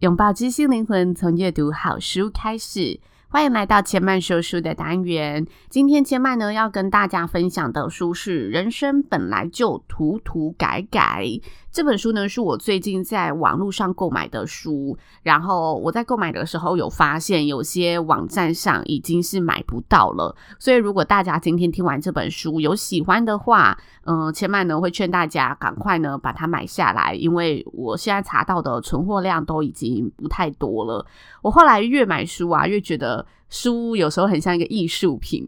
拥抱知性灵魂，从阅读好书开始。欢迎来到千曼说书的单元。今天千曼呢要跟大家分享的书是《人生本来就涂涂改改》。这本书呢是我最近在网络上购买的书，然后我在购买的时候有发现有些网站上已经是买不到了。所以如果大家今天听完这本书有喜欢的话，嗯、千曼呢会劝大家赶快呢把它买下来，因为我现在查到的存货量都已经不太多了。我后来越买书啊，越觉得书有时候很像一个艺术品。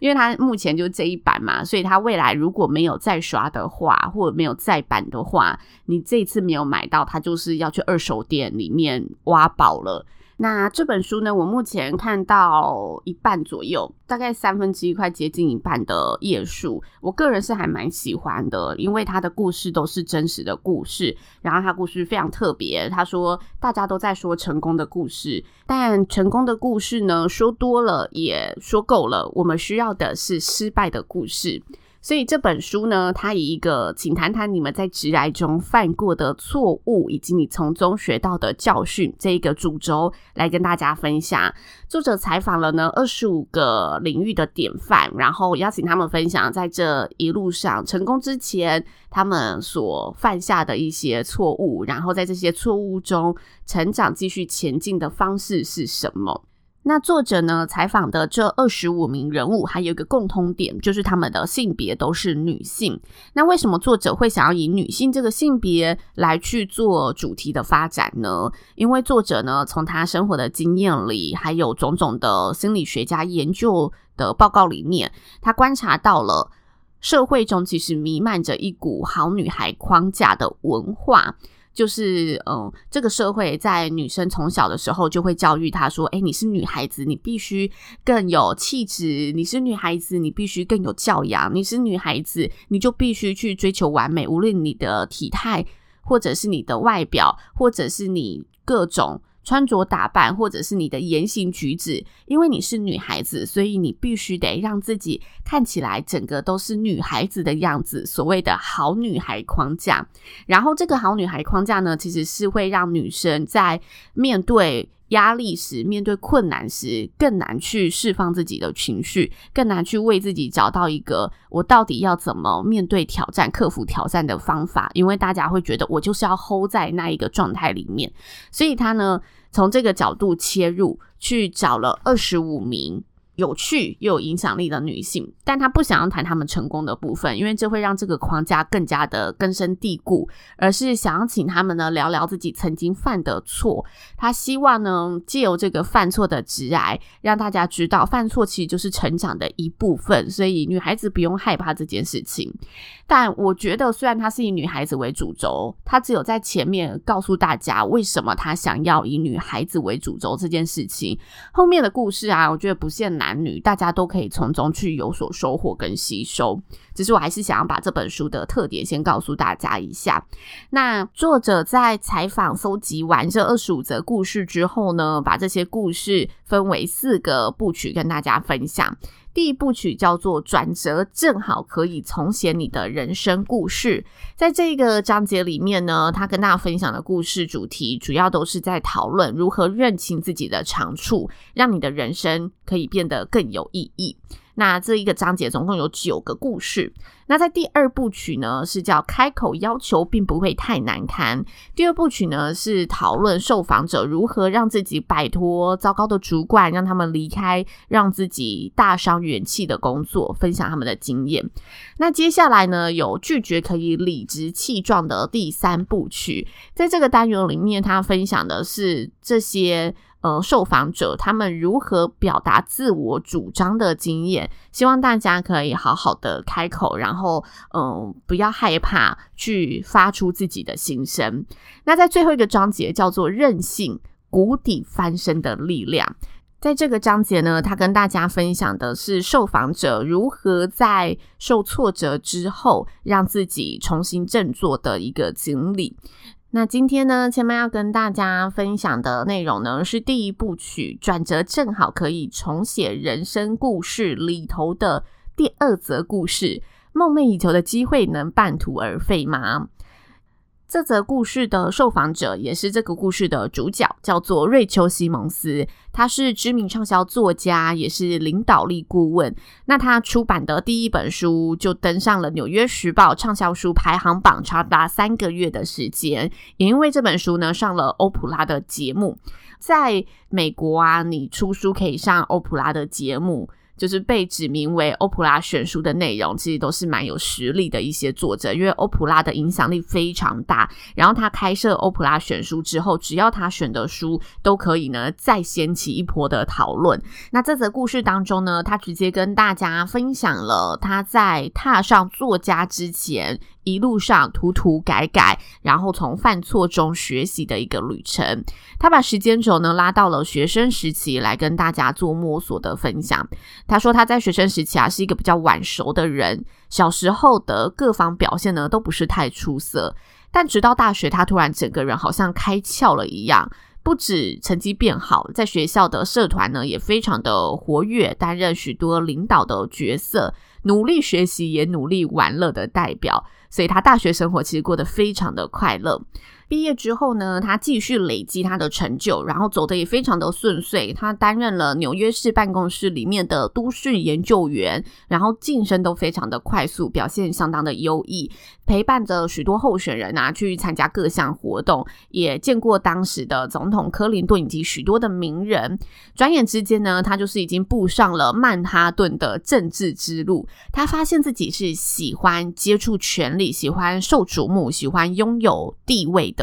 因为他目前就这一版嘛，所以他未来如果没有再刷的话，或者没有再版的话，你这次没有买到，他就是要去二手店里面挖宝了。那这本书呢，我目前看到一半左右，大概三分之一，快接近一半的页数，我个人是还蛮喜欢的，因为他的故事都是真实的故事，然后他故事非常特别。他说大家都在说成功的故事，但成功的故事呢，说多了也说够了，我们需要的是失败的故事。所以这本书呢，它以一个请谈谈你们在职涯中犯过的错误，以及你从中学到的教训这一个主轴来跟大家分享。作者采访了呢二十五个领域的典范，然后邀请他们分享在这一路上成功之前他们所犯下的一些错误，然后在这些错误中成长、继续前进的方式是什么。那作者呢，采访的这二十五名人物，还有一个共通点，就是他们的性别都是女性。那为什么作者会想要以女性这个性别来去做主题的发展呢？因为作者呢，从他生活的经验里，还有种种的心理学家研究的报告里面，他观察到了社会中其实弥漫着一股好女孩框架的文化。就是，嗯，这个社会在女生从小的时候就会教育她说：“诶，你是女孩子，你必须更有气质；你是女孩子，你必须更有教养；你是女孩子，你就必须去追求完美，无论你的体态，或者是你的外表，或者是你各种。”穿着打扮，或者是你的言行举止，因为你是女孩子，所以你必须得让自己看起来整个都是女孩子的样子，所谓的好女孩框架。然后这个好女孩框架呢，其实是会让女生在面对压力时、面对困难时，更难去释放自己的情绪，更难去为自己找到一个我到底要怎么面对挑战、克服挑战的方法。因为大家会觉得我就是要 hold 在那一个状态里面，所以他呢，从这个角度切入，去找了二十五名。有趣又有影响力的女性，但她不想要谈她们成功的部分，因为这会让这个框架更加的根深蒂固，而是想要请她们呢聊聊自己曾经犯的错。她希望呢借由这个犯错的直癌，让大家知道犯错其实就是成长的一部分，所以女孩子不用害怕这件事情。但我觉得，虽然她是以女孩子为主轴，她只有在前面告诉大家为什么她想要以女孩子为主轴这件事情，后面的故事啊，我觉得不限男女，大家都可以从中去有所收获跟吸收。只是我还是想要把这本书的特点先告诉大家一下。那作者在采访搜集完这二十五则故事之后呢，把这些故事分为四个部曲跟大家分享。第一部曲叫做“转折，正好可以重写你的人生故事”。在这个章节里面呢，他跟大家分享的故事主题主要都是在讨论如何认清自己的长处，让你的人生可以变得更有意义。那这一个章节总共有九个故事。那在第二部曲呢，是叫开口要求并不会太难堪。第二部曲呢，是讨论受访者如何让自己摆脱糟糕的主管，让他们离开让自己大伤元气的工作，分享他们的经验。那接下来呢，有拒绝可以理直气壮的第三部曲。在这个单元里面，他分享的是这些。呃受访者他们如何表达自我主张的经验，希望大家可以好好的开口，然后嗯、不要害怕去发出自己的心声。那在最后一个章节叫做“韧性谷底翻身的力量”。在这个章节呢，他跟大家分享的是受访者如何在受挫折之后，让自己重新振作的一个经历。那今天呢，千万要跟大家分享的内容呢，是第一部曲转折正好可以重写人生故事里头的第二则故事：梦寐以求的机会能半途而废吗？这则故事的受访者也是这个故事的主角，叫做瑞秋·西蒙斯。他是知名畅销作家，也是领导力顾问。那他出版的第一本书就登上了《纽约时报》畅销书排行榜，长达三个月的时间。也因为这本书呢，上了欧普拉的节目。在美国啊，你出书可以上欧普拉的节目。就是被指名为欧普拉选书的内容，其实都是蛮有实力的一些作者，因为欧普拉的影响力非常大。然后他开设欧普拉选书之后，只要他选的书都可以呢再掀起一波的讨论。那这则故事当中呢，他直接跟大家分享了他在踏上作家之前，一路上涂涂改改，然后从犯错中学习的一个旅程。他把时间轴呢拉到了学生时期来跟大家做摸索的分享。他说他在学生时期啊是一个比较晚熟的人，小时候的各方表现呢都不是太出色，但直到大学他突然整个人好像开窍了一样。不止成绩变好，在学校的社团呢也非常的活跃，担任许多领导的角色，努力学习也努力玩乐的代表，所以他大学生活其实过得非常的快乐。毕业之后呢，他继续累积他的成就，然后走得也非常的顺遂。他担任了纽约市办公室里面的都市研究员，然后晋升都非常的快速，表现相当的优异。陪伴着许多候选人啊去参加各项活动，也见过当时的总统克林顿以及许多的名人。转眼之间呢，他就是已经步上了曼哈顿的政治之路。他发现自己是喜欢接触权力，喜欢受瞩目，喜欢拥有地位的。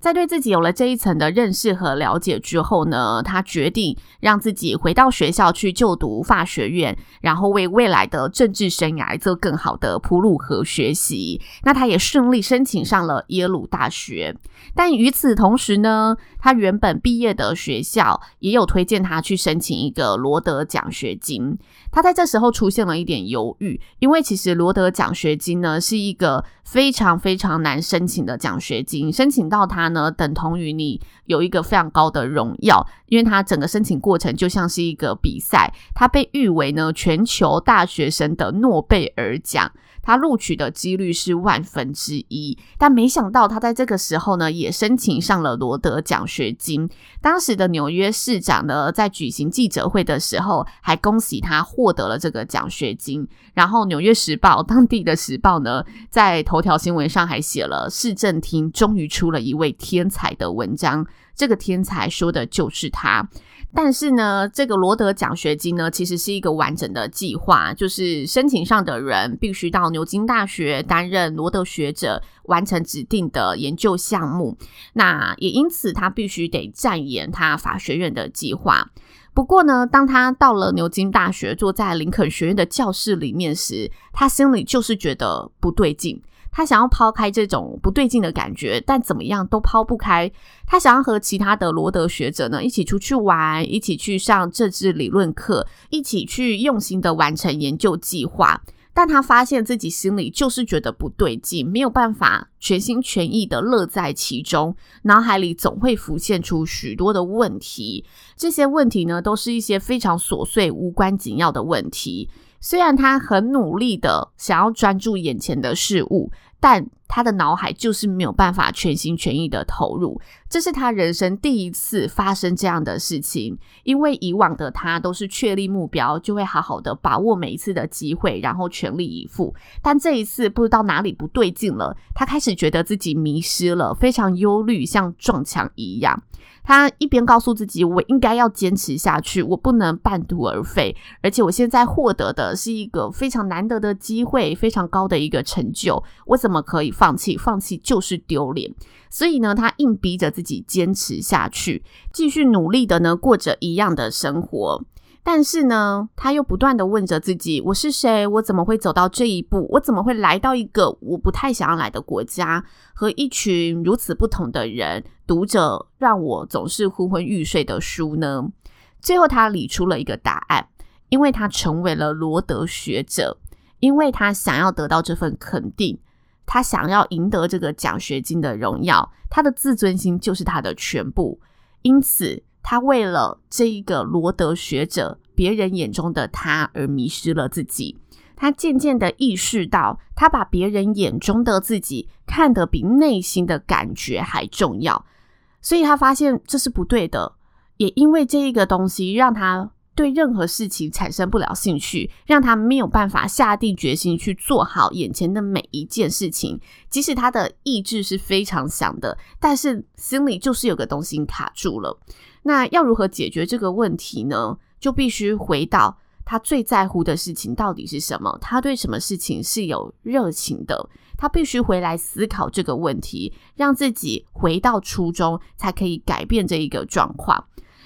在对自己有了这一层的认识和了解之后呢，他决定让自己回到学校去就读法学院，然后为未来的政治生涯做更好的铺路和学习。那他也顺利申请上了耶鲁大学。但与此同时呢，他原本毕业的学校也有推荐他去申请一个罗德奖学金。他在这时候出现了一点犹豫，因为其实罗德奖学金呢是一个非常非常难申请的奖学金，申请到它呢等同于你有一个非常高的荣耀，因为它整个申请过程就像是一个比赛，它被誉为呢全球大学生的诺贝尔奖。他录取的几率是万分之一，但没想到他在这个时候呢，也申请上了罗德奖学金。当时的纽约市长呢，在举行记者会的时候，还恭喜他获得了这个奖学金。然后，《纽约时报》当地的时报呢，在头条新闻上还写了市政厅终于出了一位天才的文章。这个天才说的就是他。但是呢，这个罗德奖学金呢，其实是一个完整的计划，就是申请上的人必须到牛津大学担任罗德学者，完成指定的研究项目。那也因此，他必须得战延他法学院的计划。不过呢，当他到了牛津大学，坐在林肯学院的教室里面时，他心里就是觉得不对劲。他想要抛开这种不对劲的感觉，但怎么样都抛不开。他想要和其他的罗德学者呢，一起出去玩，一起去上政治理论课，一起去用心的完成研究计划。但他发现自己心里就是觉得不对劲，没有办法全心全意的乐在其中，脑海里总会浮现出许多的问题。这些问题呢，都是一些非常琐碎、无关紧要的问题。虽然他很努力的想要专注眼前的事物，但他的脑海就是没有办法全心全意的投入。这是他人生第一次发生这样的事情，因为以往的他都是确立目标，就会好好的把握每一次的机会，然后全力以赴。但这一次不知道哪里不对劲了，他开始觉得自己迷失了，非常忧虑，像撞墙一样。他一边告诉自己，我应该要坚持下去，我不能半途而废，而且我现在获得的是一个非常难得的机会，非常高的一个成就，我怎么可以放弃？放弃就是丢脸。所以呢，他硬逼着自己坚持下去，继续努力的呢，过着一样的生活。但是呢，他又不断的问着自己：我是谁？我怎么会走到这一步？我怎么会来到一个我不太想要来的国家，和一群如此不同的人，读者让我总是昏昏欲睡的书呢？最后，他理出了一个答案：因为他成为了罗德学者，因为他想要得到这份肯定，他想要赢得这个奖学金的荣耀，他的自尊心就是他的全部，因此。他为了这一个罗德学者，别人眼中的他而迷失了自己。他渐渐的意识到，他把别人眼中的自己看得比内心的感觉还重要，所以他发现这是不对的。也因为这一个东西，让他对任何事情产生不了兴趣，让他没有办法下定决心去做好眼前的每一件事情。即使他的意志是非常强的，但是心里就是有个东西卡住了。那要如何解决这个问题呢？就必须回到他最在乎的事情到底是什么？他对什么事情是有热情的？他必须回来思考这个问题，让自己回到初衷，才可以改变这一个状况。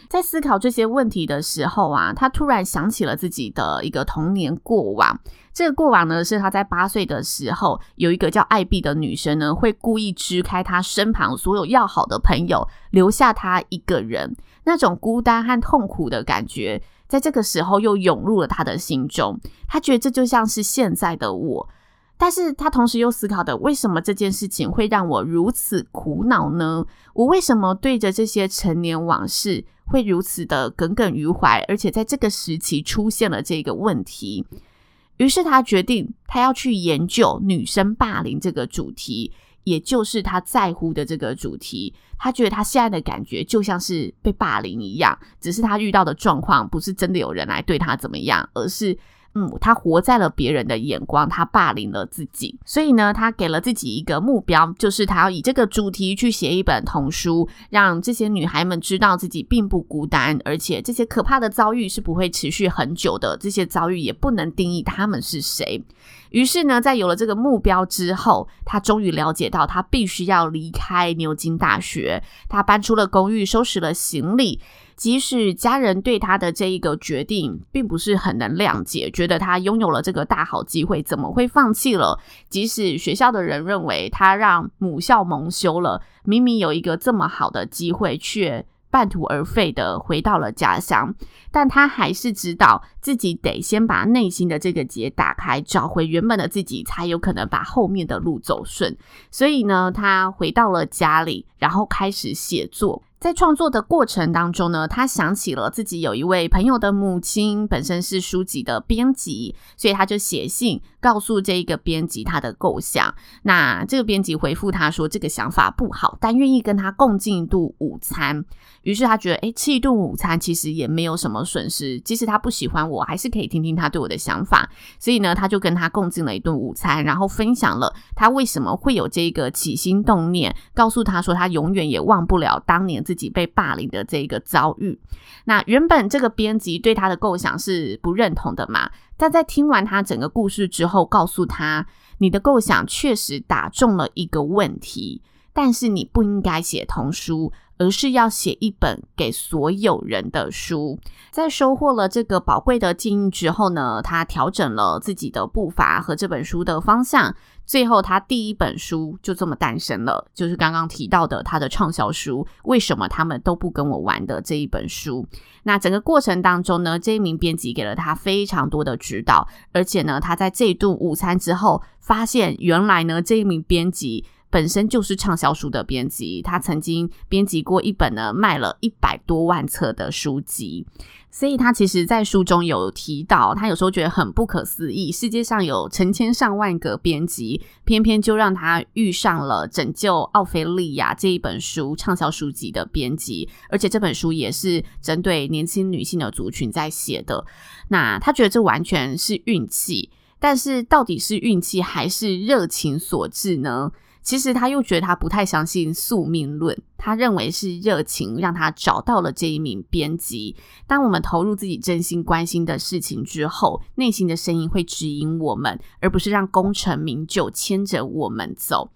在思考这些问题的时候啊，他突然想起了自己的一个童年过往。这个过往呢，是他在八岁的时候，有一个叫艾碧的女生呢，会故意支开他身旁所有要好的朋友，留下他一个人。那种孤单和痛苦的感觉，在这个时候又涌入了他的心中。他觉得这就像是现在的我。但是他同时又思考的，为什么这件事情会让我如此苦恼呢？我为什么对着这些陈年往事会如此的耿耿于怀？而且在这个时期出现了这个问题，于是他决定他要去研究女生霸凌这个主题，也就是他在乎的这个主题。他觉得他现在的感觉就像是被霸凌一样，只是他遇到的状况不是真的有人来对他怎么样，而是。嗯，他活在了别人的眼光，他霸凌了自己，所以呢，他给了自己一个目标，就是他要以这个主题去写一本童书，让这些女孩们知道自己并不孤单，而且这些可怕的遭遇是不会持续很久的，这些遭遇也不能定义他们是谁。于是呢，在有了这个目标之后，他终于了解到他必须要离开牛津大学，他搬出了公寓，收拾了行李。即使家人对他的这一个决定并不是很能谅解，觉得他拥有了这个大好机会，怎么会放弃了？即使学校的人认为他让母校蒙羞了，明明有一个这么好的机会，却半途而废的回到了家乡，但他还是知道自己得先把内心的这个结打开，找回原本的自己，才有可能把后面的路走顺。所以呢，他回到了家里，然后开始写作。在创作的过程当中呢，他想起了自己有一位朋友的母亲本身是书籍的编辑，所以他就写信告诉这一个编辑他的构想。那这个编辑回复他说，这个想法不好，但愿意跟他共进一顿午餐。于是他觉得，诶，吃一顿午餐其实也没有什么损失，即使他不喜欢我，还是可以听听他对我的想法。所以呢，他就跟他共进了一顿午餐，然后分享了他为什么会有这个起心动念，告诉他说他永远也忘不了当年自己己被霸凌的这个遭遇。那原本这个编辑对他的构想是不认同的嘛，但在听完他整个故事之后，告诉他，你的构想确实打中了一个问题，但是你不应该写童书。而是要写一本给所有人的书。在收获了这个宝贵的建议之后呢，他调整了自己的步伐和这本书的方向。最后，他第一本书就这么诞生了，就是刚刚提到的他的畅销书《为什么他们都不跟我玩》的这一本书。那整个过程当中呢，这一名编辑给了他非常多的指导，而且呢，他在这一顿午餐之后，发现原来呢，这一名编辑。本身就是畅销书的编辑，他曾经编辑过一本呢卖了一百多万册的书籍，所以他其实在书中有提到，他有时候觉得很不可思议，世界上有成千上万个编辑，偏偏就让他遇上了拯救奥菲利亚这一本书畅销书籍的编辑，而且这本书也是针对年轻女性的族群在写的，那他觉得这完全是运气，但是到底是运气还是热情所致呢？其实他又觉得他不太相信宿命论，他认为是热情让他找到了这一名编辑。当我们投入自己真心关心的事情之后，内心的声音会指引我们，而不是让功成名就牵着我们走。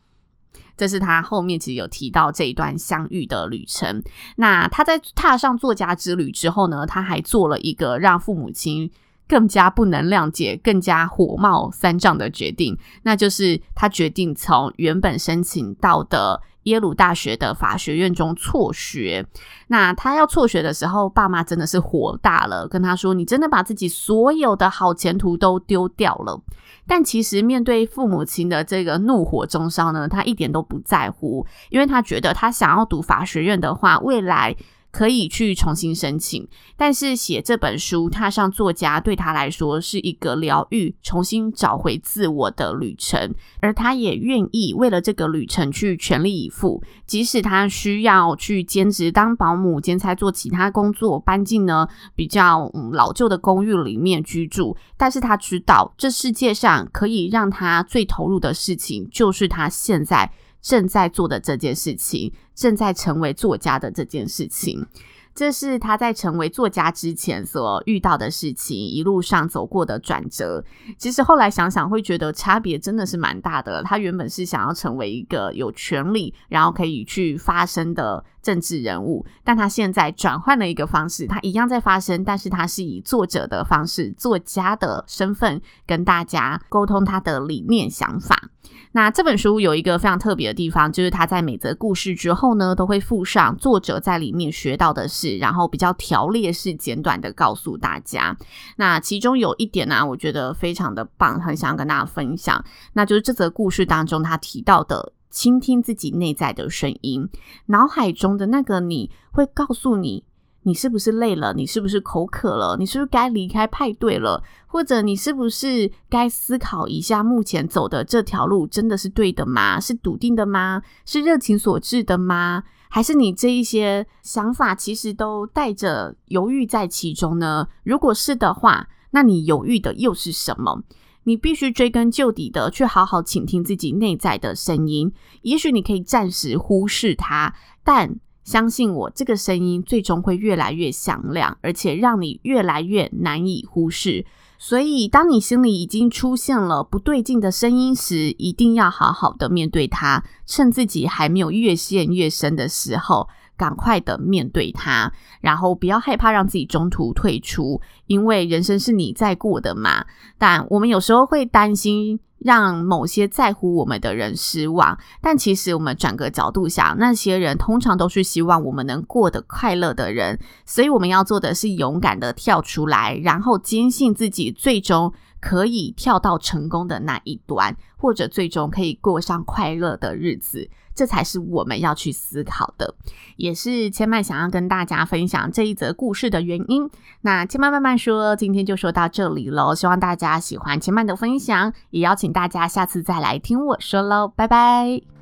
这是他后面其实有提到这一段相遇的旅程。那他在踏上作家之旅之后呢，他还做了一个让父母亲更加不能谅解、更加火冒三丈的决定，那就是他决定从原本申请到的耶鲁大学的法学院中辍学。那他要辍学的时候，爸妈真的是火大了，跟他说：“你真的把自己所有的好前途都丢掉了。”但其实面对父母亲的这个怒火中烧呢，他一点都不在乎，因为他觉得他想要读法学院的话，未来。可以去重新申请，但是写这本书踏上作家对他来说是一个疗愈、重新找回自我的旅程，而他也愿意为了这个旅程去全力以赴，即使他需要去兼职当保姆、兼差做其他工作，搬进呢比较嗯老旧的公寓里面居住，但是他知道这世界上可以让他最投入的事情，就是他现在。正在做的这件事情，正在成为作家的这件事情，这是他在成为作家之前所遇到的事情，一路上走过的转折。其实后来想想，会觉得差别真的是蛮大的。他原本是想要成为一个有权利，然后可以去发声的政治人物，但他现在转换了一个方式，他一样在发声，但是他是以作者的方式，作家的身份跟大家沟通他的理念想法。那这本书有一个非常特别的地方，就是他在每则故事之后呢，都会附上作者在里面学到的事，然后比较条列式简短的告诉大家。那其中有一点呢、我觉得非常的棒，很想跟大家分享，那就是这则故事当中他提到的，倾听自己内在的声音，脑海中的那个你会告诉你。你是不是累了？你是不是口渴了？你是不是该离开派对了？或者你是不是该思考一下，目前走的这条路真的是对的吗？是笃定的吗？是热情所致的吗？还是你这一些想法其实都带着犹豫在其中呢？如果是的话，那你犹豫的又是什么？你必须追根究底的去好好倾听自己内在的声音。也许你可以暂时忽视它，但相信我，这个声音最终会越来越响亮，而且让你越来越难以忽视。所以，当你心里已经出现了不对劲的声音时，一定要好好的面对它，趁自己还没有越陷越深的时候。赶快的面对它，然后不要害怕让自己中途退出，因为人生是你在过的嘛。但我们有时候会担心让某些在乎我们的人失望，但其实我们转个角度想，那些人通常都是希望我们能过得快乐的人，所以我们要做的是勇敢的跳出来，然后坚信自己最终可以跳到成功的那一端，或者最终可以过上快乐的日子。这才是我们要去思考的，也是千曼想要跟大家分享这一则故事的原因。那千曼慢慢说，今天就说到这里喽。希望大家喜欢千曼的分享，也邀请大家下次再来听我说喽。拜拜。